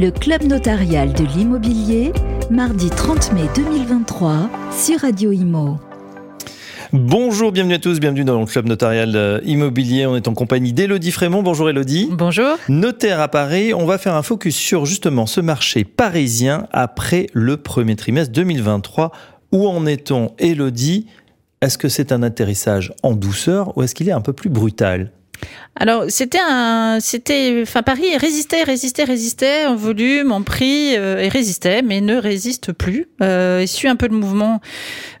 Le Club notarial de l'immobilier, mardi 30 mai 2023 sur Radio Imo. Bonjour, bienvenue à tous, bienvenue dans le club notarial euh, immobilier. On est en compagnie d'Elodie Frémont. Bonjour Elodie. Bonjour. Notaire à Paris, on va faire un focus sur justement ce marché parisien après le premier trimestre 2023. Où en est-on Elodie Est-ce que c'est un atterrissage en douceur ou est-ce qu'il est un peu plus brutal? Alors c'était un, c'était, enfin Paris résistait, résistait, résistait en volume, en prix, euh, et résistait, mais ne résiste plus. Euh, suit un peu le mouvement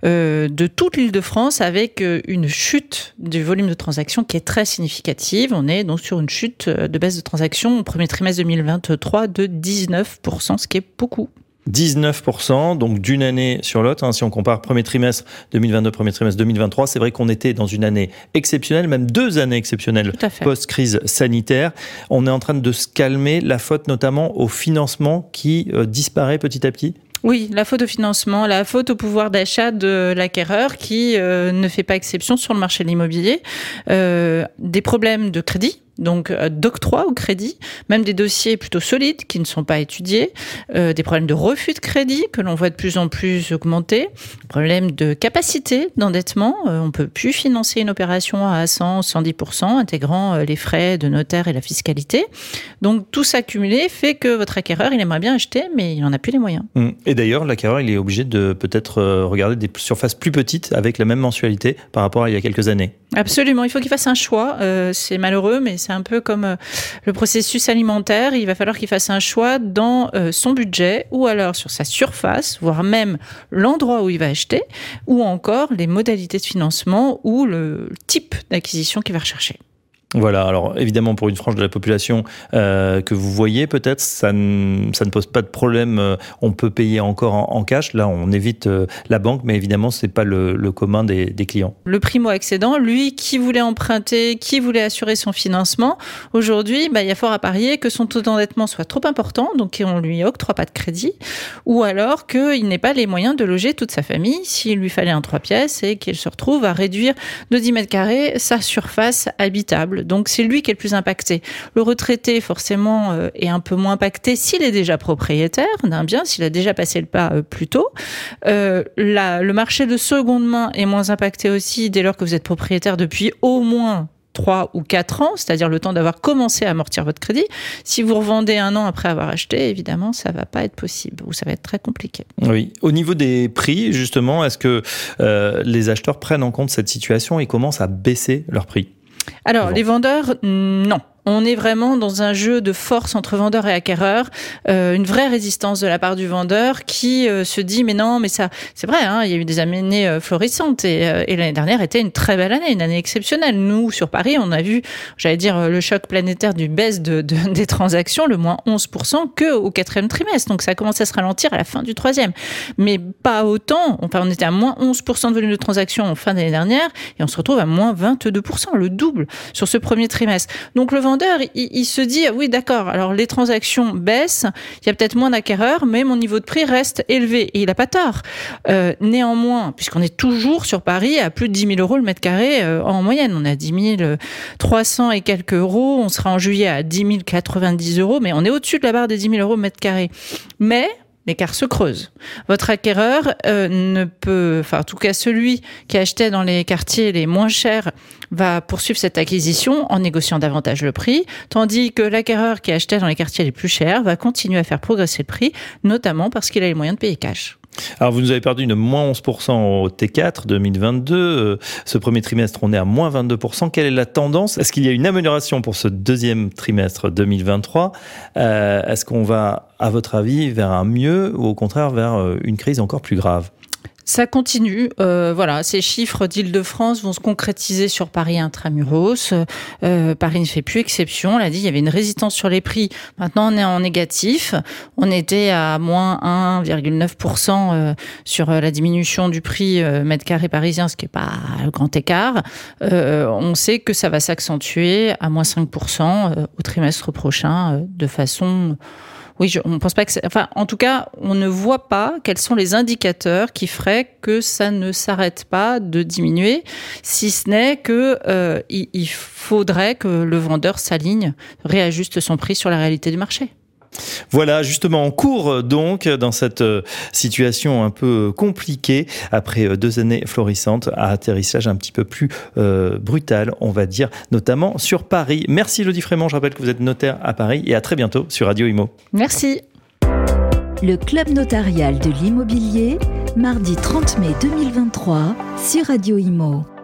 euh, de toute l'Île-de-France avec euh, une chute du volume de transactions qui est très significative. On est donc sur une chute de baisse de transactions au premier trimestre 2023 de 19%, ce qui est beaucoup. 19%, donc d'une année sur l'autre. Hein, si on compare premier trimestre 2022, premier trimestre 2023, c'est vrai qu'on était dans une année exceptionnelle, même deux années exceptionnelles post-crise sanitaire. On est en train de se calmer, la faute notamment au financement qui euh, disparaît petit à petit? Oui, la faute au financement, la faute au pouvoir d'achat de l'acquéreur qui euh, ne fait pas exception sur le marché de l'immobilier, euh, des problèmes de crédit donc euh, d'octroi au crédit, même des dossiers plutôt solides qui ne sont pas étudiés, euh, des problèmes de refus de crédit que l'on voit de plus en plus augmenter, problèmes de capacité d'endettement, euh, on peut plus financer une opération à 100, 110%, intégrant les frais de notaire et la fiscalité. Donc tout ça cumulé fait que votre acquéreur, il aimerait bien acheter, mais il n'en a plus les moyens. Mmh. Et d'ailleurs, l'acquéreur, il est obligé de peut-être regarder des surfaces plus petites avec la même mensualité par rapport à il y a quelques années. Absolument, il faut qu'il fasse un choix. c'est malheureux, mais c'est un peu comme euh, le processus alimentaire. Il va falloir qu'il fasse un choix dans euh, son budget ou alors sur sa surface, voire même l'endroit où il va acheter, ou encore les modalités de financement ou le type d'acquisition qu'il va rechercher. Voilà, alors évidemment pour une frange de la population euh, que vous voyez peut-être, ça, ne, pose pas de problème, euh, on peut payer encore en, cash, là on évite euh, la banque, mais évidemment ce n'est pas le, commun des, des, clients. Le primo-accédant, lui qui voulait emprunter, qui voulait assurer son financement, aujourd'hui bah, il y a fort à parier que son taux d'endettement soit trop important, donc on lui octroie pas de crédit, ou alors qu'il n'ait pas les moyens de loger toute sa famille s'il lui fallait un trois pièces et qu'il se retrouve à réduire de 10 mètres carrés sa surface habitable. Donc c'est lui qui est le plus impacté. Le retraité, forcément, euh, est un peu moins impacté s'il est déjà propriétaire d'un bien, s'il a déjà passé le pas euh, plus tôt. Euh, le marché de seconde main est moins impacté aussi dès lors que vous êtes propriétaire depuis au moins 3 ou 4 ans, c'est-à-dire le temps d'avoir commencé à amortir votre crédit. Si vous revendez un an après avoir acheté, évidemment, ça va pas être possible ou ça va être très compliqué. Oui. Au niveau des prix, justement, est-ce que les acheteurs prennent en compte cette situation et commencent à baisser leurs prix? Alors, les vendeurs, non. On est vraiment dans un jeu de force entre vendeur et acquéreur, euh, une vraie résistance de la part du vendeur qui euh, se dit mais non mais ça c'est vrai hein, il y a eu des années euh, florissantes et, l'année dernière était une très belle année, une année exceptionnelle. Nous sur Paris on a vu j'allais dire le choc planétaire du baisse de, de, des transactions, le moins 11% que au quatrième trimestre. Donc ça a commencé à se ralentir à la fin du troisième, mais pas autant. Enfin on était à moins 11% de volume de transactions en fin d'année dernière et on se retrouve à moins 22%, le double sur ce premier trimestre. Donc le vendeur il, se dit oui d'accord, alors les transactions baissent, il y a peut-être moins d'acquéreurs, mais mon niveau de prix reste élevé et il n'a pas tort. Euh, néanmoins, puisqu'on est toujours sur Paris à plus de 10 000 euros le mètre carré euh, en moyenne, on a 10 300 et quelques euros, on sera en juillet à 10 090 euros, mais on est au-dessus de la barre des 10 000 euros le mètre carré. Mais l'écart se creuse. Votre acquéreur euh, ne peut, enfin en tout cas celui qui achetait dans les quartiers les moins chers va poursuivre cette acquisition en négociant davantage le prix, tandis que l'acquéreur qui achetait dans les quartiers les plus chers va continuer à faire progresser le prix, notamment parce qu'il a les moyens de payer cash. Alors, vous nous avez perdu une moins 11% au T4 2022. Euh, ce premier trimestre, on est à moins 22%. Quelle est la tendance? Est-ce qu'il y a une amélioration pour ce deuxième trimestre 2023 euh, Est-ce qu'on va, à votre avis, vers un mieux ou au contraire vers euh, une crise encore plus grave? Ça continue. Euh, voilà, ces chiffres d'Île-de-France vont se concrétiser sur Paris intramuros. Euh, Paris ne fait plus exception. On l'a dit, il y avait une résistance sur les prix. Maintenant, on est en négatif. On était à moins 1,9% euh, sur la diminution du prix euh, mètre carré parisien, ce qui n'est pas le grand écart. Euh, on sait que ça va s'accentuer à moins 5% au trimestre prochain de façon oui, je, on pense pas que. Enfin, en tout cas, on ne voit pas quels sont les indicateurs qui feraient que ça ne s'arrête pas de diminuer, si ce n'est que euh, il, il faudrait que le vendeur s'aligne, réajuste son prix sur la réalité du marché. Voilà, justement, en cours donc dans cette euh, situation un peu compliquée après euh, deux années florissantes à atterrissage un petit peu plus euh, brutal, on va dire, notamment sur Paris. Merci Elodie Frémont, je rappelle que vous êtes notaire à Paris et à très bientôt sur Radio Imo. Merci. Le Club notarial de l'immobilier, mardi 30 mai 2023 sur Radio Imo.